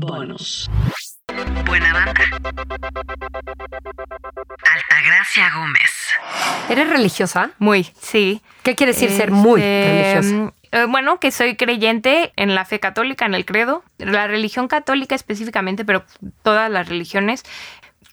Bonus. Buena banda. Altagracia Gómez. ¿Eres religiosa? Muy, sí. ¿Qué quiere decir ser muy Este, religiosa? eh, bueno, que soy creyente en la fe católica, en el credo, la religión católica específicamente, pero todas las religiones,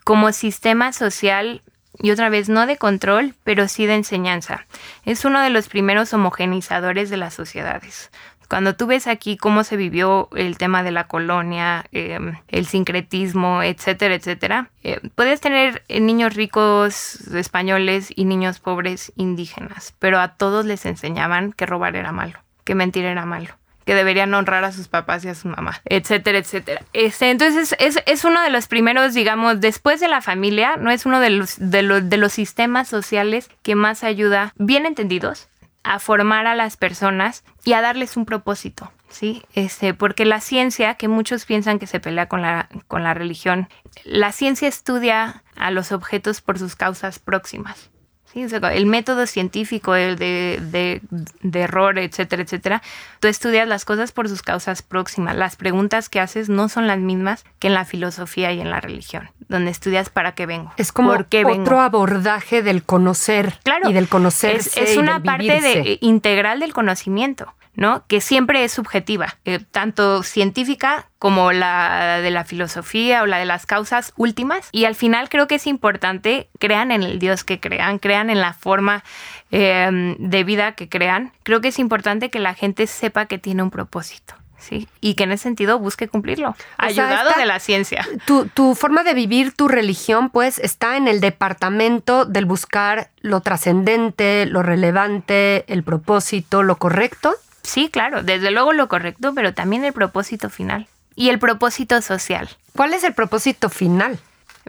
como sistema social y otra vez no de control, pero sí de enseñanza. Es uno de los primeros homogenizadores de las sociedades. Cuando tú ves aquí cómo se vivió el tema de la colonia, eh, el sincretismo, etcétera, etcétera, eh, puedes tener eh, niños ricos españoles y niños pobres indígenas, pero a todos les enseñaban que robar era malo, que mentir era malo que deberían honrar a sus papás y a su mamá, etcétera, etcétera. Este, entonces es, es uno de los primeros, digamos, después de la familia, no es uno de los, de, los, de los sistemas sociales que más ayuda, bien entendidos, a formar a las personas y a darles un propósito, ¿sí? Este, porque la ciencia, que muchos piensan que se pelea con la, con la religión, la ciencia estudia a los objetos por sus causas próximas. ¿sí? El método científico el de, de, de error, etcétera, etcétera, tú estudias las cosas por sus causas próximas. Las preguntas que haces no son las mismas que en la filosofía y en la religión, donde estudias para qué vengo. Es como ¿Por qué otro abordaje del conocer Claro, y del conocerse. Es, es una parte de, integral del conocimiento, ¿no? Que siempre es subjetiva, eh, tanto científica como la de la filosofía o la de las causas últimas. Y al final creo que es importante, crean en el Dios que crean, crean en la forma eh, de vida que crean. Creo que es importante que la gente sepa que tiene un propósito. Sí, y que en ese sentido busque cumplirlo, sea, ayudado de la ciencia. Tu, tu forma de vivir tu religión, pues, está en el departamento del buscar lo trascendente, lo relevante, el propósito, lo correcto. Sí, claro, desde luego lo correcto, pero también el propósito final y el propósito social. ¿Cuál es el propósito final?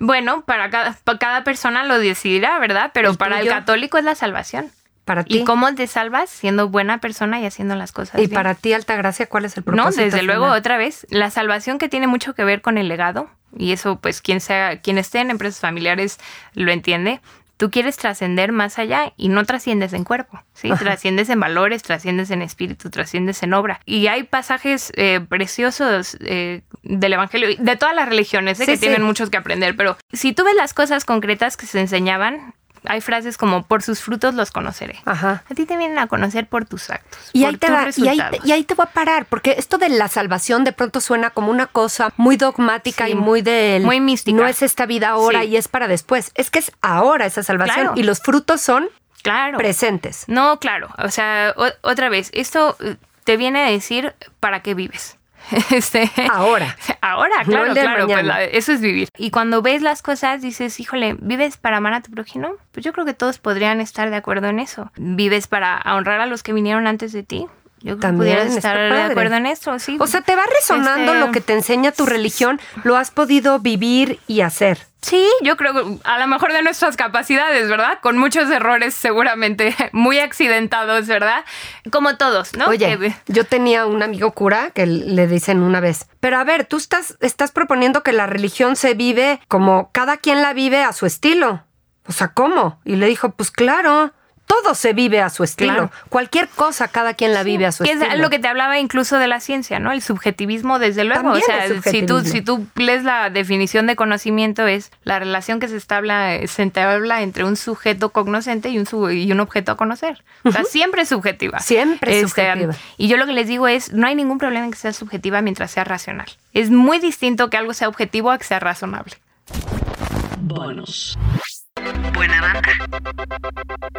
Bueno, para cada, para cada persona lo decidirá, ¿verdad? Pero ¿El para el católico es la salvación. Para ti. ¿Y cómo te salvas? Siendo buena persona y haciendo las cosas Y bien. para ti, Altagracia, ¿cuál es el No, propósito desde luego, otra vez, la salvación que tiene mucho que ver con el legado, y eso, pues, quien sea, quien esté en empresas familiares lo entiende. Tú quieres trascender más allá y no trasciendes en cuerpo, ¿sí? Trasciendes en valores, trasciendes en espíritu, trasciendes en obra. Y hay pasajes eh, preciosos eh, del Evangelio, y de todas las religiones, ¿eh? Sí, que sí. tienen muchos que aprender, pero si tú ves las cosas concretas que se enseñaban, hay frases como, por sus frutos los conoceré. Ajá. A ti te vienen a conocer por tus actos. Y por ahí, te tus va, y, ahí, resultados. y ahí te voy a parar, porque esto de la salvación de pronto suena como una cosa muy dogmática Sí, y muy del... muy mística. No es esta vida ahora Sí. y es para después. Es que es ahora esa salvación Claro. y los frutos son Claro. presentes. No, claro. O sea, o- otra vez, esto eh, te viene a decir para qué vives. Este, Ahora. Ahora, claro, claro. pues, la- eso es vivir. Y cuando ves las cosas, dices, híjole, ¿vives para amar a tu prójimo? Pues yo creo que todos podrían estar de acuerdo en eso. ¿Vives para honrar a los que vinieron antes de ti? Yo También pudieras está estar de acuerdo en eso, sí. O sea, te va resonando Este, lo que te enseña tu religión, lo has podido vivir y hacer. Sí, yo creo que a lo mejor de nuestras capacidades, ¿verdad? Con muchos errores seguramente muy accidentados, ¿verdad? Como todos, ¿no? Oye, Que- yo tenía un amigo cura que le dicen una vez, pero a ver, tú estás, estás proponiendo que la religión se vive como cada quien la vive a su estilo. O sea, ¿cómo? Y le dijo, pues claro, todo se vive a su estilo. Claro. Cualquier cosa, cada quien la vive a su que es estilo. lo que te hablaba incluso de la ciencia, ¿no? El subjetivismo, desde luego. También o sea, el si tú, si tú lees la definición de conocimiento, es la relación que se establa, se entabla entre un sujeto cognoscente y un, su- y un objeto a conocer. O sea, siempre es subjetiva. Este, Siempre es subjetiva. Y yo lo que les digo es, no hay ningún problema en que sea subjetiva mientras sea racional. Es muy distinto que algo sea objetivo a que sea razonable. Bonus. Buena banda.